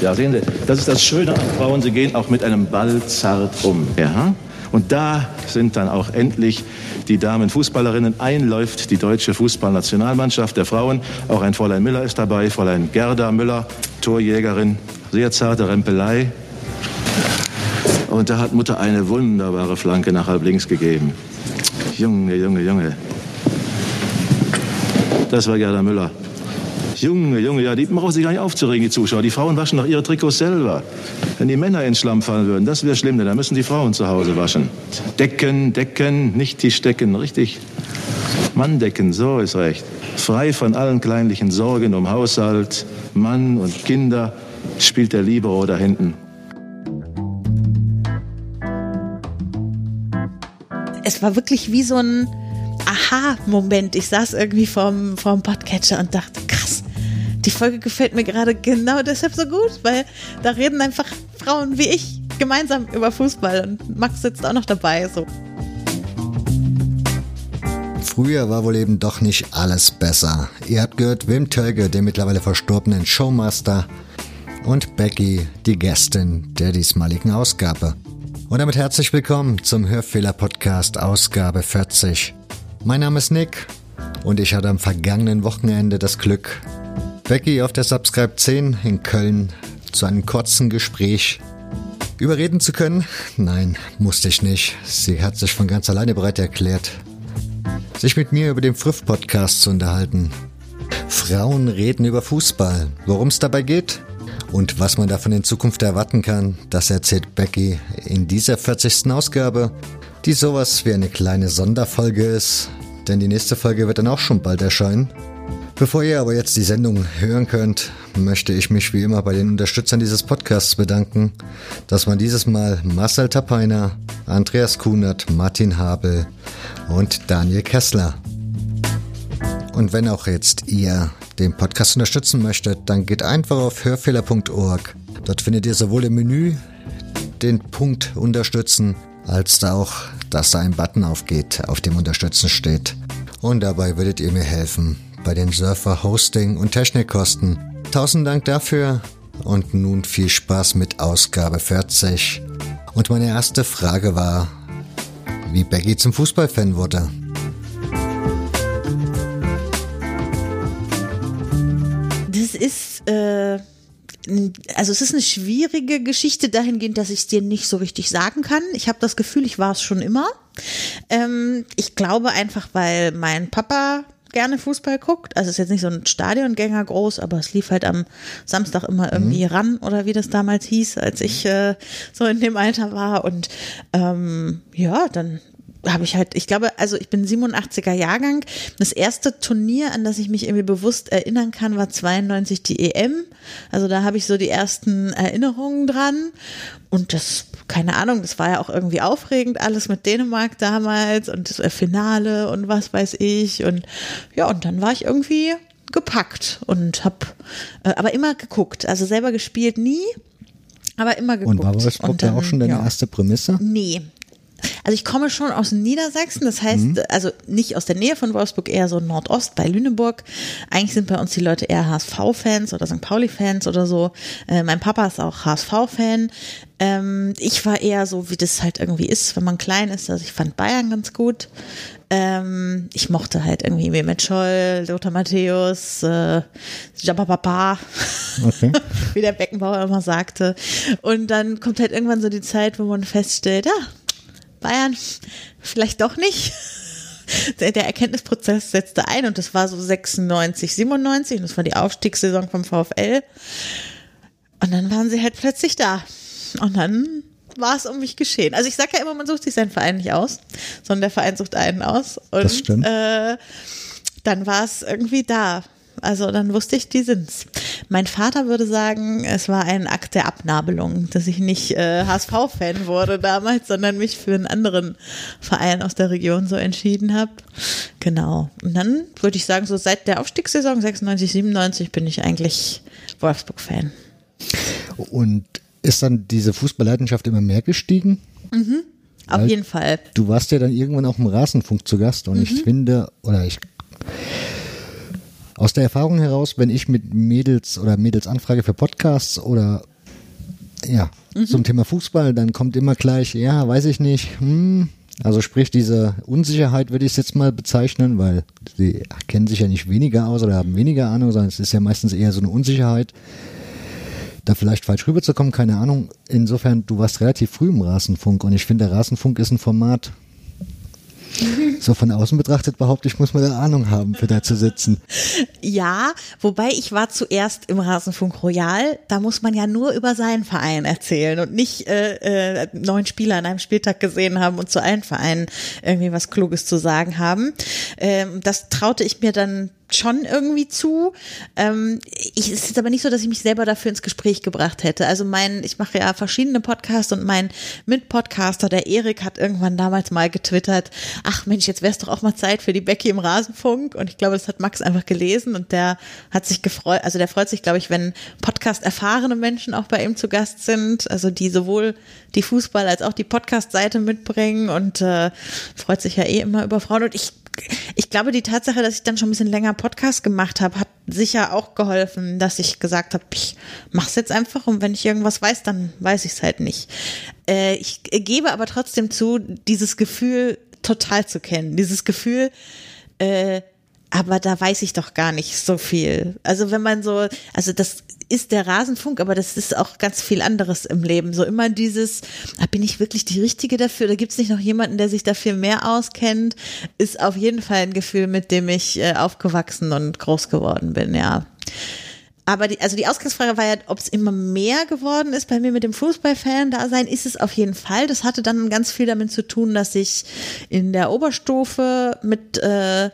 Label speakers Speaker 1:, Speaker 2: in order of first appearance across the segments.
Speaker 1: Ja, sehen Sie, das ist das Schöne an Frauen, sie gehen auch mit einem Ball zart um. Ja? Und da sind dann auch endlich die Damenfußballerinnen. Einläuft die deutsche Fußballnationalmannschaft der Frauen. Auch ein Fräulein Müller ist dabei, Fräulein Gerda Müller, Torjägerin. Sehr zarte Rempelei. Und da hat Mutter eine wunderbare Flanke nach halb links gegeben. Junge, Junge, Junge. Das war Gerda Müller. Junge, Junge, ja, die brauchen sich gar nicht aufzuregen, die Zuschauer. Die Frauen waschen doch ihre Trikots selber. Wenn die Männer ins Schlamm fallen würden, das wäre schlimm, denn dann müssen die Frauen zu Hause waschen. Decken, decken, nicht Tischdecken, richtig. Manndecken, so ist recht. Frei von allen kleinlichen Sorgen um Haushalt, Mann und Kinder spielt der Libero da hinten.
Speaker 2: Es war wirklich wie so ein Aha-Moment. Ich saß irgendwie vorm, vorm Podcatcher und dachte, die Folge gefällt mir gerade genau deshalb so gut, weil da reden einfach Frauen wie ich gemeinsam über Fußball und Max sitzt auch noch dabei. So.
Speaker 3: Früher war wohl eben doch nicht alles besser. Ihr habt gehört Wim Tölge, den mittlerweile verstorbenen Showmaster, und Becky, die Gästin der diesmaligen Ausgabe. Und damit herzlich willkommen zum Hörfehler-Podcast Ausgabe 40. Mein Name ist Nick und ich hatte am vergangenen Wochenende das Glück, Becky auf der Subscribe 10 in Köln zu einem kurzen Gespräch überreden zu können. Nein, musste ich nicht. Sie hat sich von ganz alleine bereit erklärt, sich mit mir über den Früff-Podcast zu unterhalten. Frauen reden über Fußball. Worum es dabei geht und was man davon in Zukunft erwarten kann, das erzählt Becky in dieser 40. Ausgabe, die sowas wie eine kleine Sonderfolge ist, denn die nächste Folge wird dann auch schon bald erscheinen. Bevor ihr aber jetzt die Sendung hören könnt, möchte ich mich wie immer bei den Unterstützern dieses Podcasts bedanken, dass man dieses Mal Marcel Tapeiner, Andreas Kunert, Martin Habel und Daniel Kessler. Und wenn auch jetzt ihr den Podcast unterstützen möchtet, dann geht einfach auf hörfehler.org. Dort findet ihr sowohl im Menü den Punkt Unterstützen, als auch, dass da ein Button aufgeht, auf dem Unterstützen steht. Und dabei würdet ihr mir helfen, bei den Surfer Hosting und Technikkosten. Tausend Dank dafür und nun viel Spaß mit Ausgabe 40. Und meine erste Frage war, wie Becky zum Fußballfan wurde.
Speaker 2: Das ist, äh, also es ist eine schwierige Geschichte dahingehend, dass ich es dir nicht so richtig sagen kann. Ich habe das Gefühl, ich war es schon immer. Ähm, ich glaube einfach, weil mein Papa gerne Fußball guckt. Also es ist jetzt nicht so ein Stadiongänger groß, aber es lief halt am Samstag immer irgendwie mhm. ran oder wie das damals hieß, als ich äh, so in dem Alter war. Und ähm, ja, dann habe ich halt, ich glaube, also ich bin 87er Jahrgang. Das erste Turnier, an das ich mich irgendwie bewusst erinnern kann, war 92 die EM. Also da habe ich so die ersten Erinnerungen dran. Und das, keine Ahnung, das war ja auch irgendwie aufregend, alles mit Dänemark damals und das Finale und was weiß ich. Und ja, und dann war ich irgendwie gepackt und habe äh, aber immer geguckt. Also selber gespielt nie, aber immer geguckt.
Speaker 3: Und war Wolfsburg ja auch schon deine ja. erste Prämisse?
Speaker 2: Nee, also ich komme schon aus Niedersachsen, das heißt, mhm. also nicht aus der Nähe von Wolfsburg, eher so Nordost bei Lüneburg. Eigentlich sind bei uns die Leute eher HSV-Fans oder St. Pauli-Fans oder so. Äh, mein Papa ist auch HSV-Fan. Ähm, ich war eher so, wie das halt irgendwie ist, wenn man klein ist. Also ich fand Bayern ganz gut. Ähm, ich mochte halt irgendwie Mehmet Scholl, Lothar Matthäus, äh, Jabba okay. wie der Beckenbauer immer sagte. Und dann kommt halt irgendwann so die Zeit, wo man feststellt, ja, Bayern vielleicht doch nicht. Der, der Erkenntnisprozess setzte ein und das war so 96, 97 und das war die Aufstiegssaison vom VfL. Und dann waren sie halt plötzlich da. Und dann war es um mich geschehen. Also ich sage ja immer, man sucht sich seinen Verein nicht aus, sondern der Verein sucht einen aus. Und
Speaker 3: das stimmt.
Speaker 2: Äh, dann war es irgendwie da. Also dann wusste ich, die sind's. Mein Vater würde sagen, es war ein Akt der Abnabelung, dass ich nicht äh, HSV-Fan wurde damals, sondern mich für einen anderen Verein aus der Region so entschieden habe. Genau. Und dann würde ich sagen, so seit der Aufstiegssaison 96, 97 bin ich eigentlich Wolfsburg-Fan.
Speaker 3: Und ist dann diese Fußballleidenschaft immer mehr gestiegen?
Speaker 2: Mhm. Auf Weil jeden Fall.
Speaker 3: Du warst ja dann irgendwann auch im Rasenfunk zu Gast und mhm. ich finde, oder ich Aus der Erfahrung heraus, wenn ich mit Mädels oder Mädels anfrage für Podcasts oder ja, mhm. zum Thema Fußball, dann kommt immer gleich, ja, weiß ich nicht, hm, also sprich, diese Unsicherheit würde ich es jetzt mal bezeichnen, weil sie kennen sich ja nicht weniger aus oder haben weniger Ahnung, sondern es ist ja meistens eher so eine Unsicherheit, da vielleicht falsch rüberzukommen, keine Ahnung. Insofern, du warst relativ früh im Rasenfunk und ich finde, der Rasenfunk ist ein Format, so von außen betrachtet behaupte ich, muss man da Ahnung haben, für da zu sitzen.
Speaker 2: Ja, wobei ich war zuerst im Rasenfunk Royal. Da muss man ja nur über seinen Verein erzählen und nicht äh, äh, neun Spieler an einem Spieltag gesehen haben und zu allen Vereinen irgendwie was Kluges zu sagen haben. Ähm, das traute ich mir dann schon irgendwie zu. Ähm, ich, es ist aber nicht so, dass ich mich selber dafür ins Gespräch gebracht hätte. Also mein, ich mache ja verschiedene Podcasts und mein Mitpodcaster, der Erik, hat irgendwann damals mal getwittert, ach Mensch, jetzt wäre es doch auch mal Zeit für die Becky im Rasenfunk. Und ich glaube, das hat Max einfach gelesen und der hat sich gefreut, also der freut sich, glaube ich, wenn Podcast erfahrene Menschen auch bei ihm zu Gast sind, also die sowohl die Fußball als auch die Podcast-Seite mitbringen und äh, freut sich ja eh immer über Frauen. Und ich ich glaube, die Tatsache, dass ich dann schon ein bisschen länger Podcast gemacht habe, hat sicher auch geholfen, dass ich gesagt habe, ich mache es jetzt einfach und wenn ich irgendwas weiß, dann weiß ich es halt nicht. Äh, ich gebe aber trotzdem zu, dieses Gefühl total zu kennen. Dieses Gefühl, äh, aber da weiß ich doch gar nicht so viel. Also wenn man so, also das ist der Rasenfunk, aber das ist auch ganz viel anderes im Leben. So immer dieses, ah, bin ich wirklich die Richtige dafür? Da gibt es nicht noch jemanden, der sich dafür mehr auskennt? Ist auf jeden Fall ein Gefühl, mit dem ich äh, aufgewachsen und groß geworden bin, ja. Aber die, also die Ausgangsfrage war ja, ob es immer mehr geworden ist bei mir mit dem Fußballfan-Dasein. Ist es auf jeden Fall. Das hatte dann ganz viel damit zu tun, dass ich in der Oberstufe mit äh,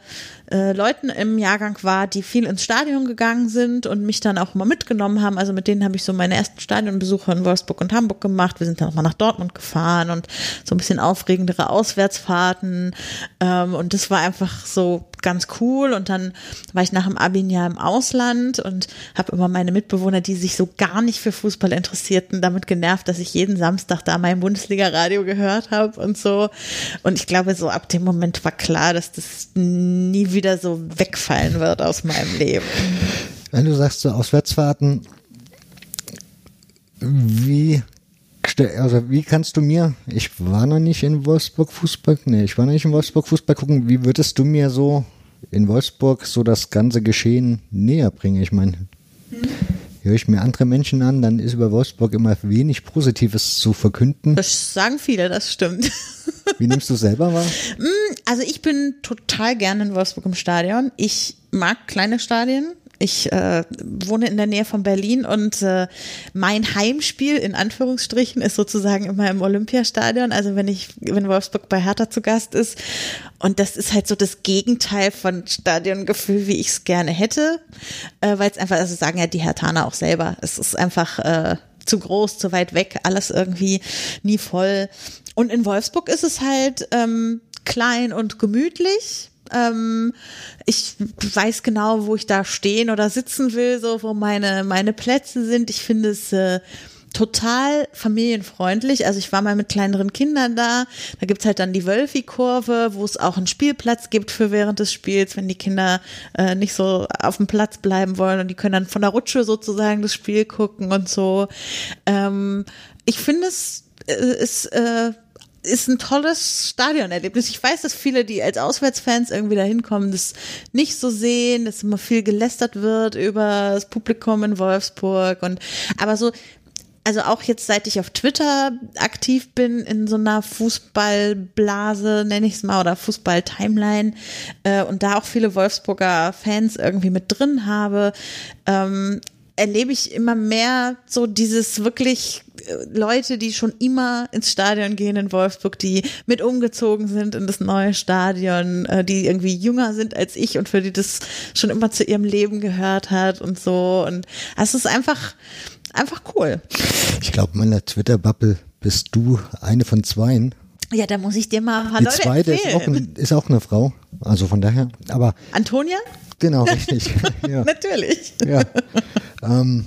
Speaker 2: äh, Leuten im Jahrgang war, die viel ins Stadion gegangen sind und mich dann auch immer mitgenommen haben. Also mit denen habe ich so meine ersten Stadionbesuche in Wolfsburg und Hamburg gemacht. Wir sind dann auch mal nach Dortmund gefahren und so ein bisschen aufregendere Auswärtsfahrten. Ähm, und das war einfach so ganz cool. Und dann war ich nach dem Abi ein im Ausland und habe immer meine Mitbewohner, die sich so gar nicht für Fußball interessierten, damit genervt, dass ich jeden Samstag da mein Bundesliga-Radio gehört habe und so. Und ich glaube, so ab dem Moment war klar, dass das nie wieder so wegfallen wird aus meinem Leben.
Speaker 3: Wenn du sagst, so Auswärtsfahrten, wie also wie kannst du mir, ich war noch nicht in Wolfsburg Fußball, nee, ich war noch nicht in Wolfsburg Fußball gucken, wie würdest du mir so in Wolfsburg so das ganze Geschehen näher bringen? Ich meine, hm. Höre ich mir andere Menschen an, dann ist über Wolfsburg immer wenig Positives zu verkünden.
Speaker 2: Das sagen viele, das stimmt.
Speaker 3: Wie nimmst du selber wahr? Hm,
Speaker 2: also ich bin total gerne in Wolfsburg im Stadion. Ich mag kleine Stadien. Ich äh, wohne in der Nähe von Berlin und äh, mein Heimspiel in Anführungsstrichen ist sozusagen immer im Olympiastadion. Also wenn ich, wenn Wolfsburg bei Hertha zu Gast ist. Und das ist halt so das Gegenteil von Stadiongefühl, wie ich es gerne hätte. Äh, Weil es einfach, also sagen ja die Hertaner auch selber, es ist einfach äh, zu groß, zu weit weg, alles irgendwie nie voll. Und in Wolfsburg ist es halt ähm, klein und gemütlich ähm, ich weiß genau, wo ich da stehen oder sitzen will, so wo meine, meine Plätze sind. Ich finde es äh, total familienfreundlich. Also ich war mal mit kleineren Kindern da. Da gibt's halt dann die Wölfi-Kurve, wo es auch einen Spielplatz gibt für während des Spiels, wenn die Kinder äh, nicht so auf dem Platz bleiben wollen und die können dann von der Rutsche sozusagen das Spiel gucken und so. Ähm, ich finde es äh, ist äh, ist ein tolles Stadionerlebnis. Ich weiß, dass viele, die als Auswärtsfans irgendwie da hinkommen, das nicht so sehen, dass immer viel gelästert wird über das Publikum in Wolfsburg und aber so also auch jetzt, seit ich auf Twitter aktiv bin, in so einer Fußballblase, nenne ich es mal, oder Fußball-Timeline, äh, und da auch viele Wolfsburger Fans irgendwie mit drin habe, ähm, erlebe ich immer mehr so dieses wirklich äh, Leute, die schon immer ins Stadion gehen in Wolfsburg, die mit umgezogen sind in das neue Stadion, äh, die irgendwie jünger sind als ich und für die das schon immer zu ihrem Leben gehört hat und so. Und es ist einfach, einfach cool.
Speaker 3: Ich glaube, meiner Twitter-Bubble bist du eine von zweien.
Speaker 2: Ja, da muss ich dir mal ein paar
Speaker 3: Die
Speaker 2: Leute
Speaker 3: zweite ist auch, ein, ist auch eine Frau. Also von daher, aber.
Speaker 2: Antonia?
Speaker 3: Genau, richtig. ja.
Speaker 2: Natürlich.
Speaker 3: Ja. Ähm,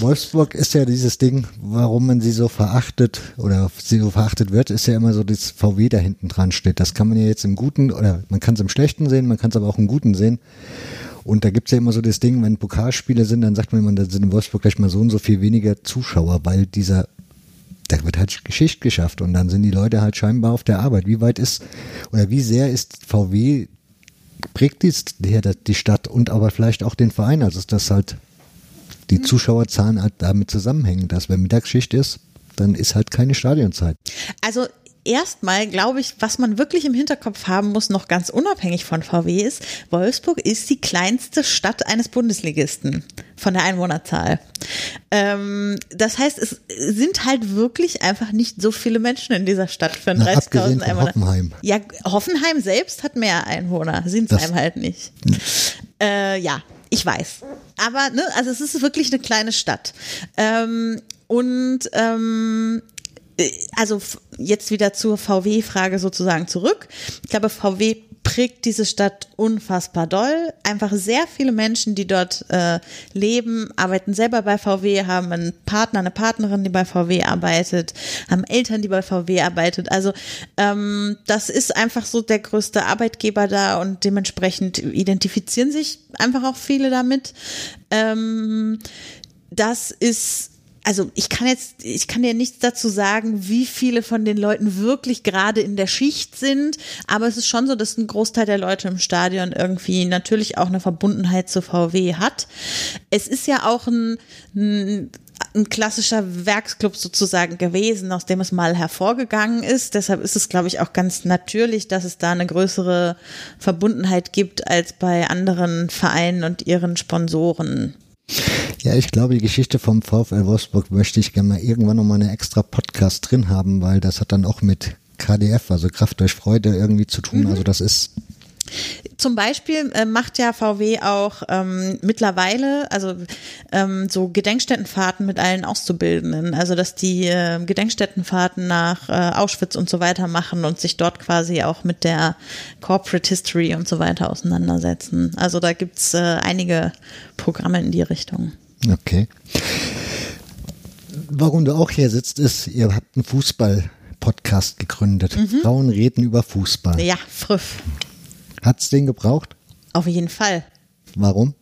Speaker 3: Wolfsburg ist ja dieses Ding, warum man sie so verachtet oder sie so verachtet wird, ist ja immer so das VW da hinten dran steht. Das kann man ja jetzt im Guten oder man kann es im Schlechten sehen, man kann es aber auch im Guten sehen. Und da gibt's ja immer so das Ding, wenn Pokalspiele sind, dann sagt man immer, da sind in Wolfsburg gleich mal so und so viel weniger Zuschauer, weil dieser, da wird halt Geschichte geschafft und dann sind die Leute halt scheinbar auf der Arbeit. Wie weit ist, oder wie sehr ist VW, prägt die, die Stadt und aber vielleicht auch den Verein, also ist das halt die Zuschauerzahlen halt damit zusammenhängen, dass wenn Mittagsschicht ist, dann ist halt keine Stadionzeit.
Speaker 2: Also erstmal glaube ich, was man wirklich im Hinterkopf haben muss, noch ganz unabhängig von VW ist, Wolfsburg ist die kleinste Stadt eines Bundesligisten von der Einwohnerzahl. Ähm, das heißt, es sind halt wirklich einfach nicht so viele Menschen in dieser Stadt für 30.000 Einwohner.
Speaker 3: Hoffenheim.
Speaker 2: Ja, Hoffenheim selbst hat mehr Einwohner, sind es einem halt nicht. Äh, ja, ich weiß. Aber, ne, also es ist wirklich eine kleine Stadt. Ähm, und ähm, äh, also jetzt wieder zur VW-Frage sozusagen zurück. Ich glaube, VW prägt diese Stadt unfassbar doll. Einfach sehr viele Menschen, die dort äh, leben, arbeiten selber bei VW, haben einen Partner, eine Partnerin, die bei VW arbeitet, haben Eltern, die bei VW arbeitet. Also ähm, das ist einfach so der größte Arbeitgeber da und dementsprechend identifizieren sich einfach auch viele damit. Ähm, das ist also ich kann jetzt, ich kann dir nichts dazu sagen, wie viele von den Leuten wirklich gerade in der Schicht sind, aber es ist schon so, dass ein Großteil der Leute im Stadion irgendwie natürlich auch eine Verbundenheit zu VW hat. Es ist ja auch ein, ein ein klassischer Werksclub sozusagen gewesen, aus dem es mal hervorgegangen ist. Deshalb ist es, glaube ich, auch ganz natürlich, dass es da eine größere Verbundenheit gibt als bei anderen Vereinen und ihren Sponsoren.
Speaker 3: Ja, ich glaube, die Geschichte vom VfL Wolfsburg möchte ich gerne mal irgendwann noch mal eine extra Podcast drin haben, weil das hat dann auch mit KDF, also Kraft durch Freude irgendwie zu tun. Mhm. Also das ist
Speaker 2: zum Beispiel äh, macht ja VW auch ähm, mittlerweile also ähm, so Gedenkstättenfahrten mit allen Auszubildenden, also dass die äh, Gedenkstättenfahrten nach äh, Auschwitz und so weiter machen und sich dort quasi auch mit der Corporate History und so weiter auseinandersetzen. Also da gibt's äh, einige Programme in die Richtung.
Speaker 3: Okay. Warum du auch hier sitzt, ist, ihr habt einen Fußball-Podcast gegründet. Mhm. Frauen reden über Fußball.
Speaker 2: Ja, friff.
Speaker 3: Hat's den gebraucht?
Speaker 2: Auf jeden Fall.
Speaker 3: Warum?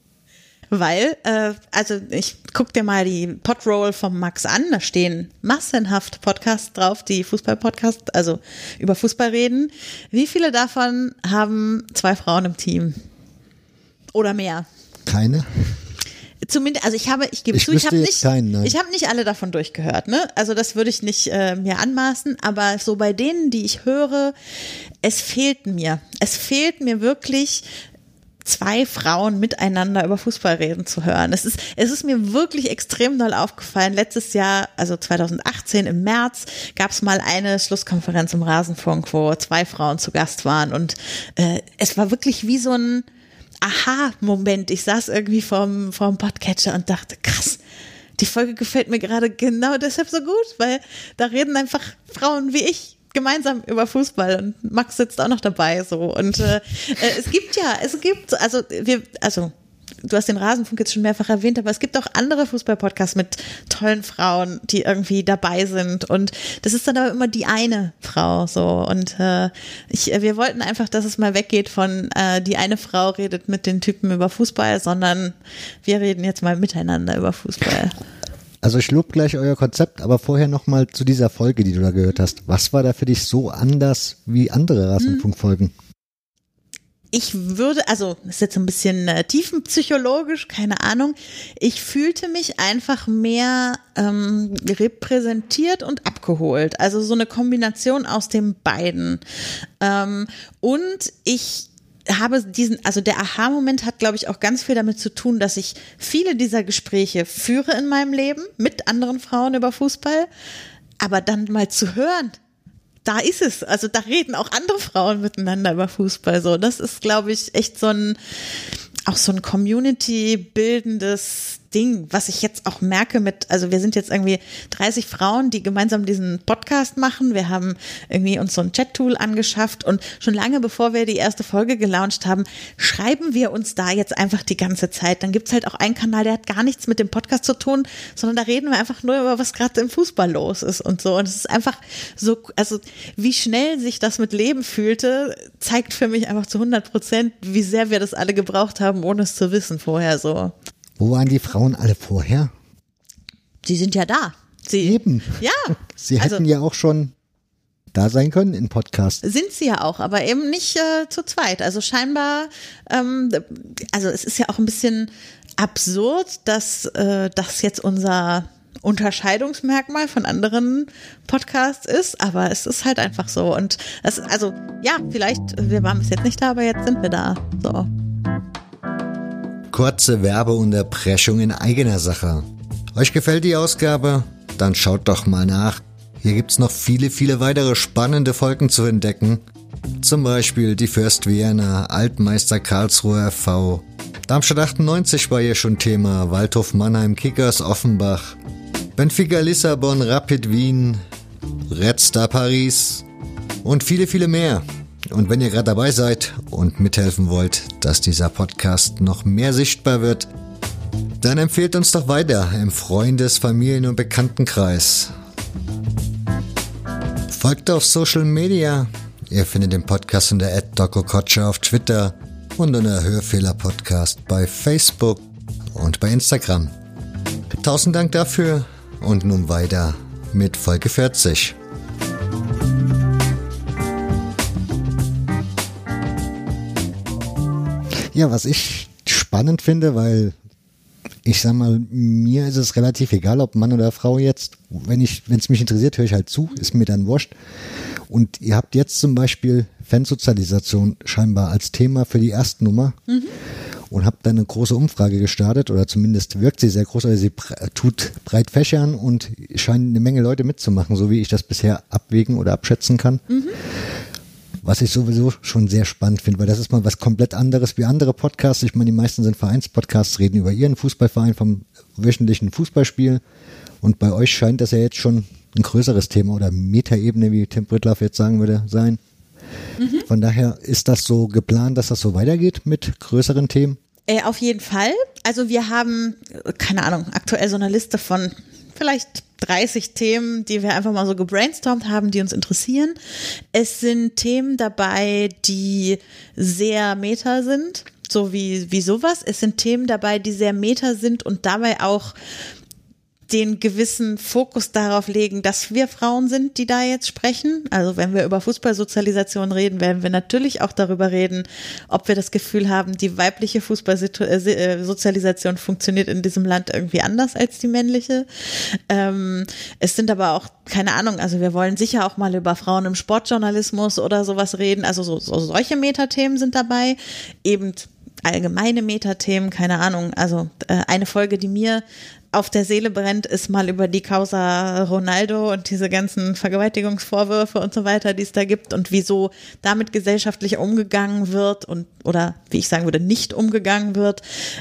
Speaker 2: Weil, äh, also ich guck dir mal die Podroll vom Max an, da stehen massenhaft Podcasts drauf, die Fußball-Podcasts, also über Fußball reden. Wie viele davon haben zwei Frauen im Team? Oder mehr?
Speaker 3: Keine.
Speaker 2: Zumindest, also ich habe, ich gebe
Speaker 3: ich
Speaker 2: zu, ich habe nicht,
Speaker 3: keinen,
Speaker 2: ich habe nicht alle davon durchgehört, ne? Also das würde ich nicht äh, mir anmaßen, aber so bei denen, die ich höre, es fehlt mir, es fehlt mir wirklich zwei Frauen miteinander über Fußball reden zu hören. Es ist, es ist mir wirklich extrem doll aufgefallen. Letztes Jahr, also 2018 im März, gab es mal eine Schlusskonferenz im Rasenfunk, wo zwei Frauen zu Gast waren und äh, es war wirklich wie so ein Aha-Moment. Ich saß irgendwie vorm, vorm Podcatcher und dachte, krass, die Folge gefällt mir gerade genau deshalb so gut, weil da reden einfach Frauen wie ich gemeinsam über Fußball und Max sitzt auch noch dabei so und äh, äh es gibt ja es gibt also wir also du hast den Rasenfunk jetzt schon mehrfach erwähnt, aber es gibt auch andere Fußballpodcasts mit tollen Frauen, die irgendwie dabei sind. Und das ist dann aber immer die eine Frau so. Und äh, ich, wir wollten einfach, dass es mal weggeht von äh, die eine Frau redet mit den Typen über Fußball, sondern wir reden jetzt mal miteinander über Fußball.
Speaker 3: Also ich lobe gleich euer Konzept, aber vorher nochmal zu dieser Folge, die du da gehört hast. Was war da für dich so anders wie andere Rasenfunkfolgen? Hm
Speaker 2: ich würde, also ist jetzt ein bisschen äh, tiefenpsychologisch, keine Ahnung. Ich fühlte mich einfach mehr ähm, repräsentiert und abgeholt. Also so eine Kombination aus den beiden. Ähm, und ich habe diesen, also der Aha-Moment hat, glaube ich, auch ganz viel damit zu tun, dass ich viele dieser Gespräche führe in meinem Leben mit anderen Frauen über Fußball. Aber dann mal zu hören, da ist es. Also da reden auch andere Frauen miteinander über Fußball. So, das ist, glaube ich, echt so ein auch so ein Community bildendes Ding, was ich jetzt auch merke mit, also wir sind jetzt irgendwie 30 Frauen, die gemeinsam diesen Podcast machen. Wir haben irgendwie uns so ein Chat-Tool angeschafft und schon lange bevor wir die erste Folge gelauncht haben, schreiben wir uns da jetzt einfach die ganze Zeit. Dann gibt's halt auch einen Kanal, der hat gar nichts mit dem Podcast zu tun, sondern da reden wir einfach nur über was gerade im Fußball los ist und so. Und es ist einfach so, also wie schnell sich das mit Leben fühlte, zeigt für mich einfach zu 100 Prozent, wie sehr wir das alle gebraucht haben, ohne es zu wissen vorher so.
Speaker 3: Wo waren die Frauen alle vorher?
Speaker 2: Sie sind ja da. Sie,
Speaker 3: Eben.
Speaker 2: Ja.
Speaker 3: Sie hätten
Speaker 2: also,
Speaker 3: ja auch schon da sein können in Podcast.
Speaker 2: Sind sie ja auch, aber eben nicht äh, zu zweit. Also scheinbar, ähm, also es ist ja auch ein bisschen absurd, dass äh, das jetzt unser Unterscheidungsmerkmal von anderen Podcasts ist, aber es ist halt einfach so. Und das, also ja, vielleicht, wir waren bis jetzt nicht da, aber jetzt sind wir da. So.
Speaker 3: Kurze Werbeunterbrechung in eigener Sache. Euch gefällt die Ausgabe? Dann schaut doch mal nach. Hier gibt's noch viele, viele weitere spannende Folgen zu entdecken. Zum Beispiel die Fürst Vienna, Altmeister Karlsruhe FV. Darmstadt 98 war hier schon Thema, Waldhof Mannheim, Kickers Offenbach, Benfica Lissabon, Rapid Wien, Red Star Paris und viele, viele mehr. Und wenn ihr gerade dabei seid und mithelfen wollt, dass dieser Podcast noch mehr sichtbar wird, dann empfehlt uns doch weiter im Freundes-, Familien- und Bekanntenkreis. Folgt auf Social Media. Ihr findet den Podcast unter @dokokotsche auf Twitter und unter Hörfehler Podcast bei Facebook und bei Instagram. Tausend Dank dafür und nun weiter mit Folge 40. Ja, was ich spannend finde, weil ich sag mal, mir ist es relativ egal, ob Mann oder Frau jetzt. Wenn ich, wenn es mich interessiert, höre ich halt zu, ist mir dann wurscht. Und ihr habt jetzt zum Beispiel Fansozialisation scheinbar als Thema für die erste Nummer. Mhm. Und habt dann eine große Umfrage gestartet, oder zumindest wirkt sie sehr groß, oder sie tut breit fächern und scheinen eine Menge Leute mitzumachen, so wie ich das bisher abwägen oder abschätzen kann. Mhm was ich sowieso schon sehr spannend finde, weil das ist mal was komplett anderes wie andere Podcasts. Ich meine, die meisten sind Vereinspodcasts, reden über ihren Fußballverein vom wöchentlichen Fußballspiel. Und bei euch scheint das ja jetzt schon ein größeres Thema oder Metaebene, wie Tim Brittlaff jetzt sagen würde, sein. Mhm. Von daher ist das so geplant, dass das so weitergeht mit größeren Themen?
Speaker 2: Äh, auf jeden Fall. Also wir haben, keine Ahnung, aktuell so eine Liste von vielleicht 30 Themen, die wir einfach mal so gebrainstormt haben, die uns interessieren. Es sind Themen dabei, die sehr meta sind, so wie, wie sowas. Es sind Themen dabei, die sehr meta sind und dabei auch den gewissen Fokus darauf legen, dass wir Frauen sind, die da jetzt sprechen. Also wenn wir über Fußballsozialisation reden, werden wir natürlich auch darüber reden, ob wir das Gefühl haben, die weibliche Fußballsozialisation funktioniert in diesem Land irgendwie anders als die männliche. Ähm, es sind aber auch, keine Ahnung, also wir wollen sicher auch mal über Frauen im Sportjournalismus oder sowas reden. Also so, so solche Metathemen sind dabei. Eben allgemeine Metathemen, keine Ahnung. Also äh, eine Folge, die mir auf der Seele brennt, ist mal über die Causa Ronaldo und diese ganzen Vergewaltigungsvorwürfe und so weiter, die es da gibt und wieso damit gesellschaftlich umgegangen wird und oder wie ich sagen würde, nicht umgegangen wird,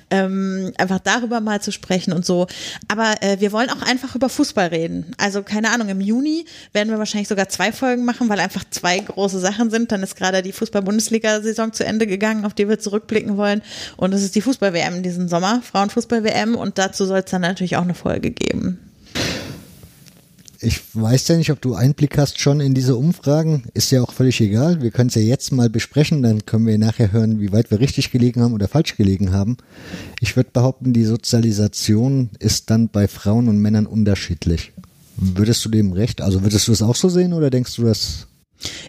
Speaker 2: ähm, einfach darüber mal zu sprechen und so. Aber äh, wir wollen auch einfach über Fußball reden. Also keine Ahnung, im Juni werden wir wahrscheinlich sogar zwei Folgen machen, weil einfach zwei große Sachen sind. Dann ist gerade die Fußball-Bundesliga-Saison zu Ende gegangen, auf die wir zurückblicken wollen. Und es ist die Fußball-WM diesen Sommer, Frauenfußball-WM. Und dazu soll es dann natürlich natürlich auch eine Folge geben.
Speaker 3: Ich weiß ja nicht, ob du Einblick hast schon in diese Umfragen. Ist ja auch völlig egal. Wir können es ja jetzt mal besprechen, dann können wir nachher hören, wie weit wir richtig gelegen haben oder falsch gelegen haben. Ich würde behaupten, die Sozialisation ist dann bei Frauen und Männern unterschiedlich. Würdest du dem recht? Also würdest du es auch so sehen oder denkst du, dass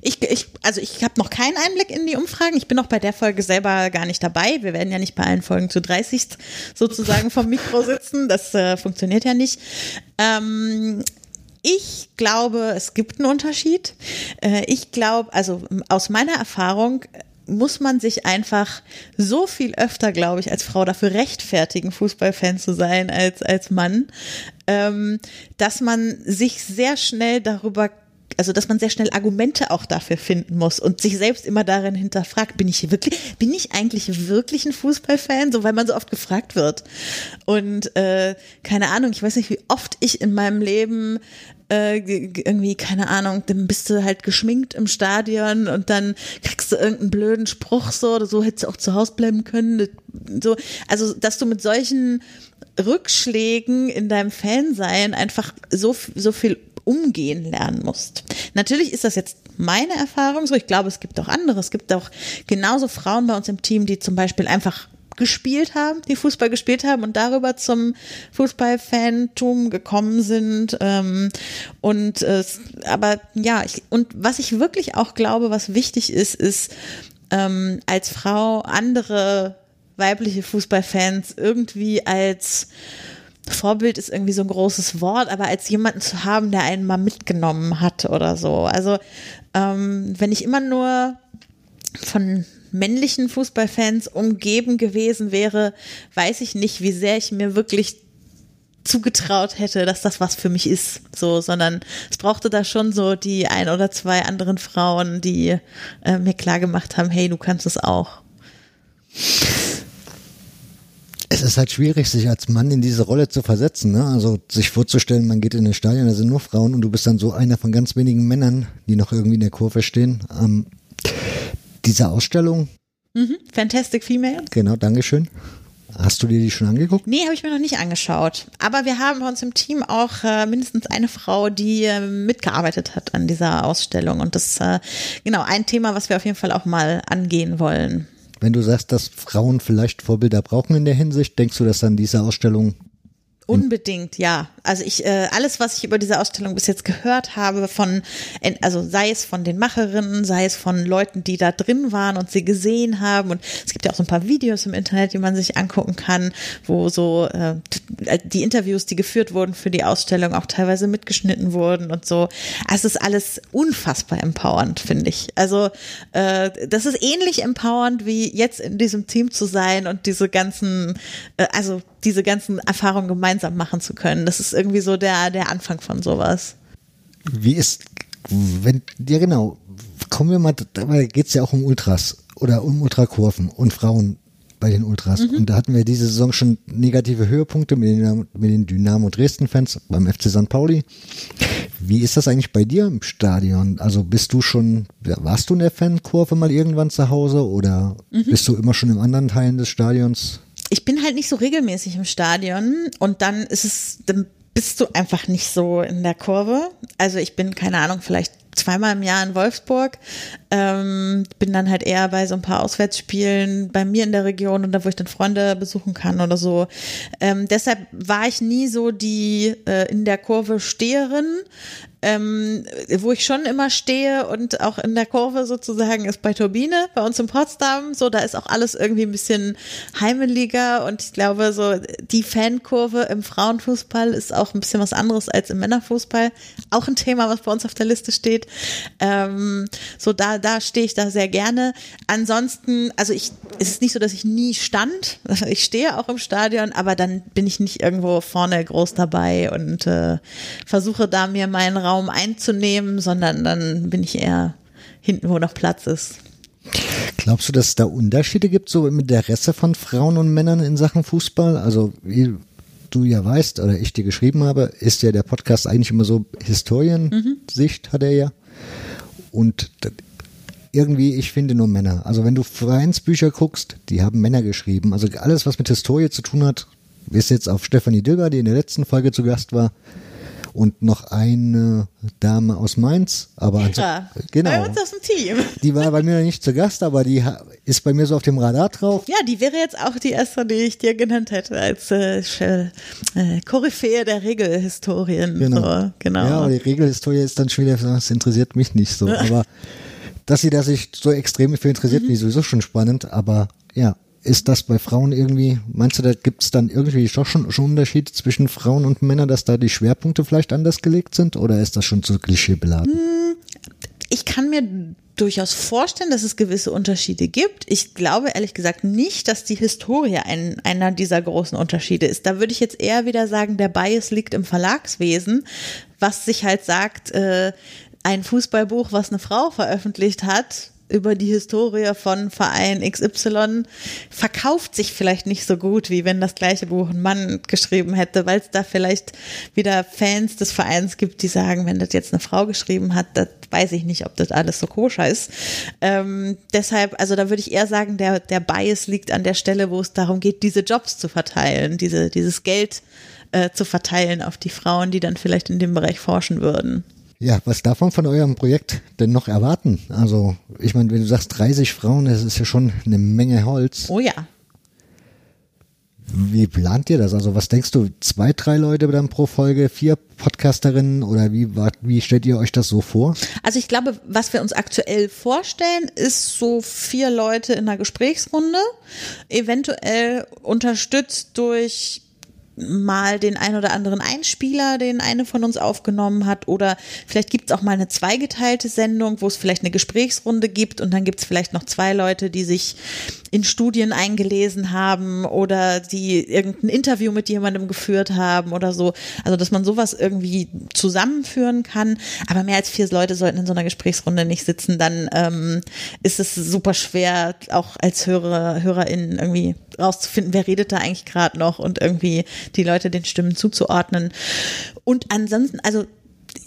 Speaker 2: ich, ich, also ich habe noch keinen Einblick in die Umfragen. Ich bin auch bei der Folge selber gar nicht dabei. Wir werden ja nicht bei allen Folgen zu 30 sozusagen vom Mikro sitzen. Das äh, funktioniert ja nicht. Ähm, ich glaube, es gibt einen Unterschied. Äh, ich glaube, also aus meiner Erfahrung muss man sich einfach so viel öfter, glaube ich, als Frau dafür rechtfertigen, Fußballfan zu sein als als Mann, ähm, dass man sich sehr schnell darüber also dass man sehr schnell Argumente auch dafür finden muss und sich selbst immer darin hinterfragt, bin ich wirklich, bin ich eigentlich wirklich ein Fußballfan? So, weil man so oft gefragt wird. Und äh, keine Ahnung, ich weiß nicht, wie oft ich in meinem Leben äh, irgendwie, keine Ahnung, dann bist du halt geschminkt im Stadion und dann kriegst du irgendeinen blöden Spruch so oder so, hättest du auch zu Hause bleiben können. So, also, dass du mit solchen Rückschlägen in deinem Fansein einfach so, so viel umgehen lernen musst. Natürlich ist das jetzt meine Erfahrung so. Ich glaube, es gibt auch andere. Es gibt auch genauso Frauen bei uns im Team, die zum Beispiel einfach gespielt haben, die Fußball gespielt haben und darüber zum Fußballfantum gekommen sind. Ähm, und äh, aber ja, ich, und was ich wirklich auch glaube, was wichtig ist, ist ähm, als Frau andere weibliche Fußballfans irgendwie als Vorbild ist irgendwie so ein großes Wort, aber als jemanden zu haben, der einen mal mitgenommen hat oder so. Also ähm, wenn ich immer nur von männlichen Fußballfans umgeben gewesen wäre, weiß ich nicht, wie sehr ich mir wirklich zugetraut hätte, dass das was für mich ist, so, sondern es brauchte da schon so die ein oder zwei anderen Frauen, die äh, mir klar gemacht haben, hey, du kannst es auch.
Speaker 3: Es ist halt schwierig, sich als Mann in diese Rolle zu versetzen. Ne? Also sich vorzustellen, man geht in ein Stadion, da sind nur Frauen und du bist dann so einer von ganz wenigen Männern, die noch irgendwie in der Kurve stehen. Ähm, diese Ausstellung.
Speaker 2: Mhm, Fantastic Female.
Speaker 3: Genau, Dankeschön. Hast du dir die schon angeguckt?
Speaker 2: Nee, habe ich mir noch nicht angeschaut. Aber wir haben bei uns im Team auch äh, mindestens eine Frau, die äh, mitgearbeitet hat an dieser Ausstellung. Und das ist äh, genau ein Thema, was wir auf jeden Fall auch mal angehen wollen.
Speaker 3: Wenn du sagst, dass Frauen vielleicht Vorbilder brauchen in der Hinsicht, denkst du, dass dann diese Ausstellung
Speaker 2: Unbedingt, ja. Also ich, äh, alles, was ich über diese Ausstellung bis jetzt gehört habe, von, also sei es von den Macherinnen, sei es von Leuten, die da drin waren und sie gesehen haben. Und es gibt ja auch so ein paar Videos im Internet, die man sich angucken kann, wo so äh, die Interviews, die geführt wurden für die Ausstellung, auch teilweise mitgeschnitten wurden und so. Es ist alles unfassbar empowernd, finde ich. Also äh, das ist ähnlich empowernd wie jetzt in diesem Team zu sein und diese ganzen, äh, also diese ganzen Erfahrungen gemeinsam machen zu können. Das ist irgendwie so der, der Anfang von sowas.
Speaker 3: Wie ist, wenn, ja genau, kommen wir mal, da geht es ja auch um Ultras oder um Ultrakurven und Frauen bei den Ultras. Mhm. Und da hatten wir diese Saison schon negative Höhepunkte mit den, mit den Dynamo Dresden-Fans beim FC St. Pauli. Wie ist das eigentlich bei dir im Stadion? Also bist du schon, warst du in der Fankurve mal irgendwann zu Hause oder mhm. bist du immer schon in anderen Teilen des Stadions?
Speaker 2: Ich bin halt nicht so regelmäßig im Stadion und dann ist es, dann bist du einfach nicht so in der Kurve. Also ich bin, keine Ahnung, vielleicht zweimal im Jahr in Wolfsburg. Ähm, bin dann halt eher bei so ein paar Auswärtsspielen bei mir in der Region und da, wo ich dann Freunde besuchen kann oder so. Ähm, deshalb war ich nie so die äh, in der Kurve Steherin ähm, wo ich schon immer stehe und auch in der Kurve sozusagen ist bei Turbine, bei uns in Potsdam. So, da ist auch alles irgendwie ein bisschen heimeliger und ich glaube, so die Fankurve im Frauenfußball ist auch ein bisschen was anderes als im Männerfußball. Auch ein Thema, was bei uns auf der Liste steht. Ähm, so, da, da stehe ich da sehr gerne. Ansonsten, also ich, es ist nicht so, dass ich nie stand. Ich stehe auch im Stadion, aber dann bin ich nicht irgendwo vorne groß dabei und äh, versuche da mir meinen Raum einzunehmen, sondern dann bin ich eher hinten, wo noch Platz ist.
Speaker 3: Glaubst du, dass es da Unterschiede gibt, so im Interesse von Frauen und Männern in Sachen Fußball? Also, wie du ja weißt, oder ich dir geschrieben habe, ist ja der Podcast eigentlich immer so Historiensicht, mhm. hat er ja. Und irgendwie, ich finde nur Männer. Also, wenn du Vereinsbücher guckst, die haben Männer geschrieben. Also, alles, was mit Historie zu tun hat, ist jetzt auf Stefanie Dilger, die in der letzten Folge zu Gast war, und noch eine Dame aus Mainz. Aber
Speaker 2: ja, genau. Bei uns aus dem Team.
Speaker 3: Die war bei mir nicht zu Gast, aber die ist bei mir so auf dem Radar drauf.
Speaker 2: Ja, die wäre jetzt auch die erste, die ich dir genannt hätte als äh, äh, Koryphäe der Regelhistorien.
Speaker 3: Genau. So, genau. Ja, aber die Regelhistorie ist dann schon wieder, das interessiert mich nicht so. Aber dass sie da sich so extrem für interessiert, mhm. finde ich sowieso schon spannend. Aber ja, ist das bei Frauen irgendwie, meinst du, da gibt es dann irgendwie doch schon, schon Unterschiede zwischen Frauen und Männern, dass da die Schwerpunkte vielleicht anders gelegt sind oder ist das schon zu klischeebeladen? Hm,
Speaker 2: ich kann mir durchaus vorstellen, dass es gewisse Unterschiede gibt. Ich glaube ehrlich gesagt nicht, dass die Historie ein, einer dieser großen Unterschiede ist. Da würde ich jetzt eher wieder sagen, der Bias liegt im Verlagswesen, was sich halt sagt, äh, ein Fußballbuch, was eine Frau veröffentlicht hat, über die Historie von Verein XY verkauft sich vielleicht nicht so gut, wie wenn das gleiche Buch ein Mann geschrieben hätte, weil es da vielleicht wieder Fans des Vereins gibt, die sagen, wenn das jetzt eine Frau geschrieben hat, das weiß ich nicht, ob das alles so koscher ist. Ähm, deshalb, also da würde ich eher sagen, der, der Bias liegt an der Stelle, wo es darum geht, diese Jobs zu verteilen, diese, dieses Geld äh, zu verteilen auf die Frauen, die dann vielleicht in dem Bereich forschen würden.
Speaker 3: Ja, was darf man von eurem Projekt denn noch erwarten? Also, ich meine, wenn du sagst 30 Frauen, das ist ja schon eine Menge Holz.
Speaker 2: Oh ja.
Speaker 3: Wie plant ihr das? Also, was denkst du? Zwei, drei Leute dann pro Folge, vier Podcasterinnen oder wie, wie stellt ihr euch das so vor?
Speaker 2: Also, ich glaube, was wir uns aktuell vorstellen, ist so vier Leute in einer Gesprächsrunde, eventuell unterstützt durch mal den ein oder anderen Einspieler, den eine von uns aufgenommen hat. Oder vielleicht gibt es auch mal eine zweigeteilte Sendung, wo es vielleicht eine Gesprächsrunde gibt und dann gibt es vielleicht noch zwei Leute, die sich in Studien eingelesen haben oder die irgendein Interview mit jemandem geführt haben oder so. Also, dass man sowas irgendwie zusammenführen kann. Aber mehr als vier Leute sollten in so einer Gesprächsrunde nicht sitzen. Dann ähm, ist es super schwer, auch als Hörer, HörerInnen irgendwie rauszufinden, wer redet da eigentlich gerade noch und irgendwie die Leute den Stimmen zuzuordnen. Und ansonsten, also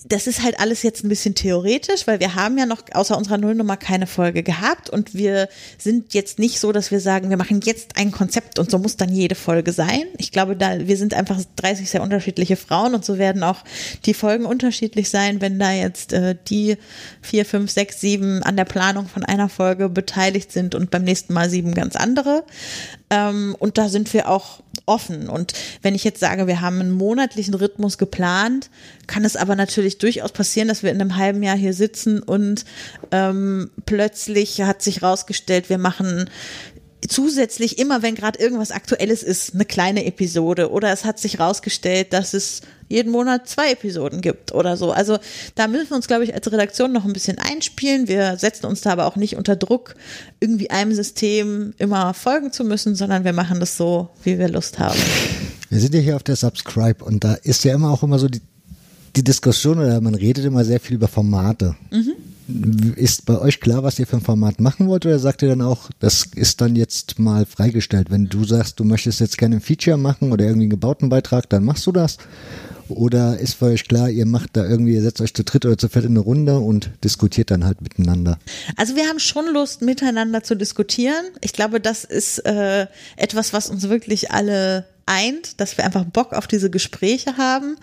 Speaker 2: das ist halt alles jetzt ein bisschen theoretisch, weil wir haben ja noch außer unserer Nullnummer keine Folge gehabt und wir sind jetzt nicht so, dass wir sagen, wir machen jetzt ein Konzept und so muss dann jede Folge sein. Ich glaube, da wir sind einfach 30 sehr unterschiedliche Frauen und so werden auch die Folgen unterschiedlich sein, wenn da jetzt äh, die vier, fünf, sechs, sieben an der Planung von einer Folge beteiligt sind und beim nächsten Mal sieben ganz andere. Ähm, und da sind wir auch offen. Und wenn ich jetzt sage, wir haben einen monatlichen Rhythmus geplant, kann es aber natürlich durchaus passieren, dass wir in einem halben Jahr hier sitzen und ähm, plötzlich hat sich rausgestellt, wir machen zusätzlich immer, wenn gerade irgendwas Aktuelles ist, eine kleine Episode oder es hat sich rausgestellt, dass es jeden Monat zwei Episoden gibt oder so. Also da müssen wir uns, glaube ich, als Redaktion noch ein bisschen einspielen. Wir setzen uns da aber auch nicht unter Druck, irgendwie einem System immer folgen zu müssen, sondern wir machen das so, wie wir Lust haben.
Speaker 3: Wir sind ja hier auf der Subscribe und da ist ja immer auch immer so die, die Diskussion oder man redet immer sehr viel über Formate. Mhm. Ist bei euch klar, was ihr für ein Format machen wollt oder sagt ihr dann auch, das ist dann jetzt mal freigestellt? Wenn du sagst, du möchtest jetzt gerne ein Feature machen oder irgendwie einen gebauten Beitrag, dann machst du das? Oder ist für euch klar, ihr macht da irgendwie, ihr setzt euch zu dritt oder zu viert in eine Runde und diskutiert dann halt miteinander?
Speaker 2: Also wir haben schon Lust, miteinander zu diskutieren. Ich glaube, das ist äh, etwas, was uns wirklich alle eint, dass wir einfach Bock auf diese Gespräche haben,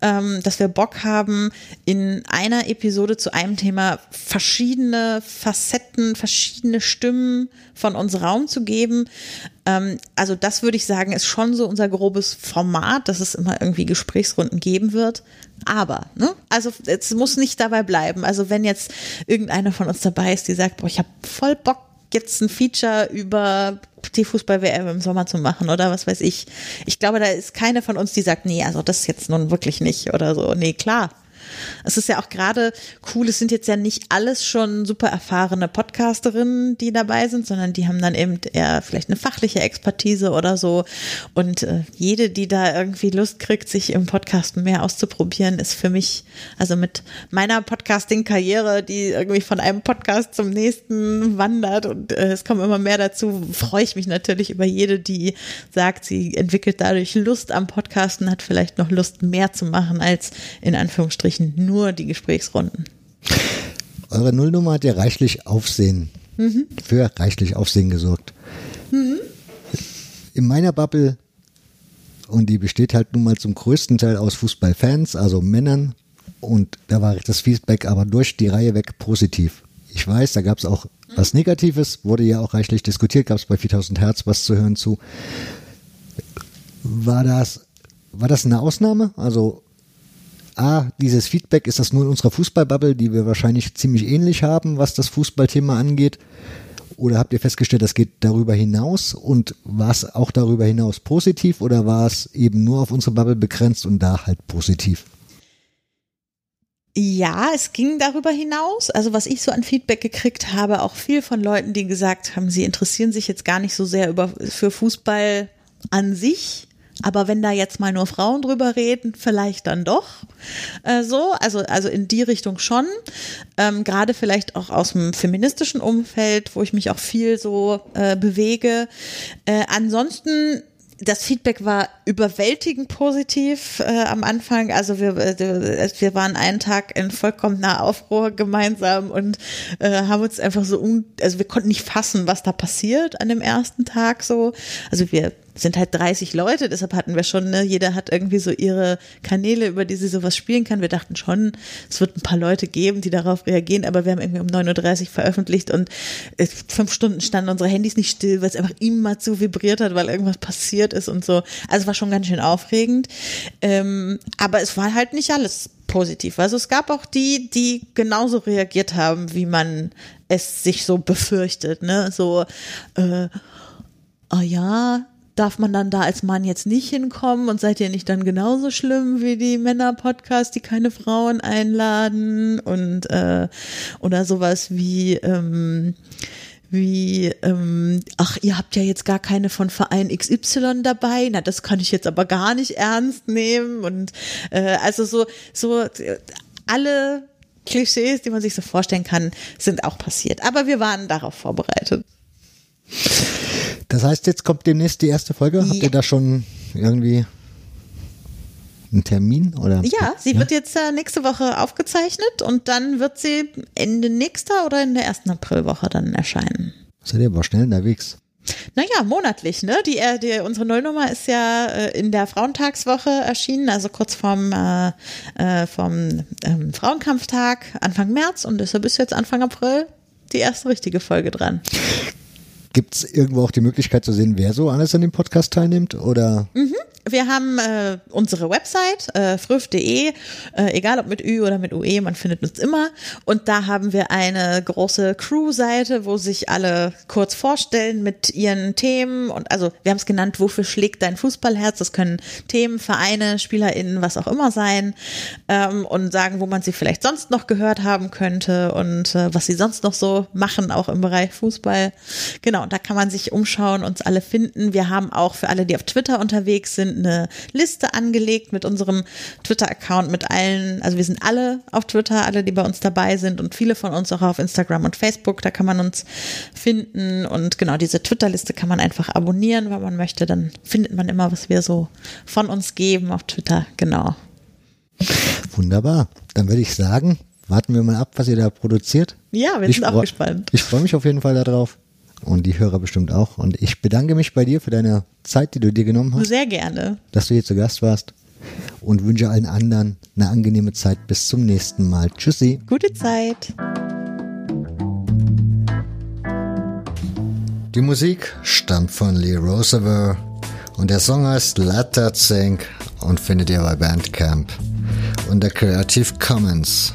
Speaker 2: ähm, dass wir Bock haben, in einer Episode zu einem Thema verschiedene Facetten, verschiedene Stimmen von uns Raum zu geben. Ähm, also das würde ich sagen, ist schon so unser grobes Format, dass es immer irgendwie Gesprächsrunden geben wird. Aber, ne? Also es muss nicht dabei bleiben. Also wenn jetzt irgendeiner von uns dabei ist, die sagt, boah, ich habe voll Bock jetzt ein Feature über die Fußball-WM im Sommer zu machen oder was weiß ich. Ich glaube, da ist keine von uns, die sagt, nee, also das jetzt nun wirklich nicht oder so. Nee, klar. Es ist ja auch gerade cool, es sind jetzt ja nicht alles schon super erfahrene Podcasterinnen, die dabei sind, sondern die haben dann eben eher vielleicht eine fachliche Expertise oder so. Und äh, jede, die da irgendwie Lust kriegt, sich im Podcast mehr auszuprobieren, ist für mich, also mit meiner Podcasting-Karriere, die irgendwie von einem Podcast zum nächsten wandert und äh, es kommen immer mehr dazu, freue ich mich natürlich über jede, die sagt, sie entwickelt dadurch Lust am Podcasten, hat vielleicht noch Lust mehr zu machen als in Anführungsstrichen Anführungsstrichen nur die Gesprächsrunden.
Speaker 3: Eure Nullnummer hat ja reichlich Aufsehen, mhm. für reichlich Aufsehen gesorgt. Mhm. In meiner Bubble, und die besteht halt nun mal zum größten Teil aus Fußballfans, also Männern, und da war das Feedback aber durch die Reihe weg positiv. Ich weiß, da gab es auch was Negatives, wurde ja auch reichlich diskutiert, gab es bei 4000 Hertz was zu hören zu. War das, war das eine Ausnahme? Also A, dieses Feedback, ist das nur in unserer Fußballbubble, die wir wahrscheinlich ziemlich ähnlich haben, was das Fußballthema angeht? Oder habt ihr festgestellt, das geht darüber hinaus? Und war es auch darüber hinaus positiv oder war es eben nur auf unsere Bubble begrenzt und da halt positiv?
Speaker 2: Ja, es ging darüber hinaus. Also was ich so an Feedback gekriegt habe, auch viel von Leuten, die gesagt haben, sie interessieren sich jetzt gar nicht so sehr über, für Fußball an sich, aber wenn da jetzt mal nur Frauen drüber reden, vielleicht dann doch äh, so, also, also in die Richtung schon. Ähm, Gerade vielleicht auch aus dem feministischen Umfeld, wo ich mich auch viel so äh, bewege. Äh, ansonsten das Feedback war überwältigend positiv äh, am Anfang. Also wir, äh, wir waren einen Tag in vollkommener Aufruhr gemeinsam und äh, haben uns einfach so, un also wir konnten nicht fassen, was da passiert an dem ersten Tag so. Also wir sind halt 30 Leute, deshalb hatten wir schon, ne, jeder hat irgendwie so ihre Kanäle, über die sie sowas spielen kann. Wir dachten schon, es wird ein paar Leute geben, die darauf reagieren, aber wir haben irgendwie um 9.30 Uhr veröffentlicht und äh, fünf Stunden standen unsere Handys nicht still, weil es einfach immer zu vibriert hat, weil irgendwas passiert ist und so. Also es war schon ganz schön aufregend. Ähm, aber es war halt nicht alles positiv. Also es gab auch die, die genauso reagiert haben, wie man es sich so befürchtet, ne? So, äh, oh ja, darf man dann da als Mann jetzt nicht hinkommen und seid ihr nicht dann genauso schlimm wie die Männer-Podcasts, die keine Frauen einladen und äh, oder sowas wie ähm, wie, ähm, ach, ihr habt ja jetzt gar keine von Verein XY dabei, na, das kann ich jetzt aber gar nicht ernst nehmen. Und äh, also so, so alle Klischees, die man sich so vorstellen kann, sind auch passiert. Aber wir waren darauf vorbereitet.
Speaker 3: Das heißt, jetzt kommt demnächst die erste Folge. Ja. Habt ihr da schon irgendwie einen Termin oder?
Speaker 2: Ja, sie ja? wird jetzt äh, nächste Woche aufgezeichnet und dann wird sie Ende nächster oder in der ersten Aprilwoche dann erscheinen.
Speaker 3: Seid ihr aber schnell unterwegs?
Speaker 2: Naja, monatlich, ne? Die, äh, die, unsere Nullnummer ist ja äh, in der Frauentagswoche erschienen, also kurz vorm, äh, äh, vom ähm, Frauenkampftag, Anfang März und deshalb ist jetzt Anfang April die erste richtige Folge dran.
Speaker 3: Gibt es irgendwo auch die Möglichkeit zu sehen, wer so alles an dem Podcast teilnimmt? Oder?
Speaker 2: Mhm. Wir haben äh, unsere Website, äh, früff.de, äh, egal ob mit Ü oder mit UE, man findet uns immer. Und da haben wir eine große Crew-Seite, wo sich alle kurz vorstellen mit ihren Themen. Und also wir haben es genannt, wofür schlägt dein Fußballherz? Das können Themen, Vereine, SpielerInnen, was auch immer sein. Ähm, und sagen, wo man sie vielleicht sonst noch gehört haben könnte und äh, was sie sonst noch so machen, auch im Bereich Fußball. Genau, da kann man sich umschauen, uns alle finden. Wir haben auch für alle, die auf Twitter unterwegs sind, eine Liste angelegt mit unserem Twitter-Account, mit allen, also wir sind alle auf Twitter, alle, die bei uns dabei sind und viele von uns auch auf Instagram und Facebook, da kann man uns finden und genau diese Twitter-Liste kann man einfach abonnieren, wenn man möchte, dann findet man immer, was wir so von uns geben auf Twitter, genau.
Speaker 3: Wunderbar, dann würde ich sagen, warten wir mal ab, was ihr da produziert.
Speaker 2: Ja, wir ich sind auch gespannt.
Speaker 3: Ich freue mich auf jeden Fall darauf und die Hörer bestimmt auch. Und ich bedanke mich bei dir für deine Zeit, die du dir genommen hast.
Speaker 2: Sehr gerne.
Speaker 3: Dass du hier zu Gast warst und wünsche allen anderen eine angenehme Zeit. Bis zum nächsten Mal. Tschüssi.
Speaker 2: Gute Zeit.
Speaker 3: Die Musik stammt von Lee Roosevelt und der Song heißt Let That Sink und findet ihr bei Bandcamp unter Creative Commons.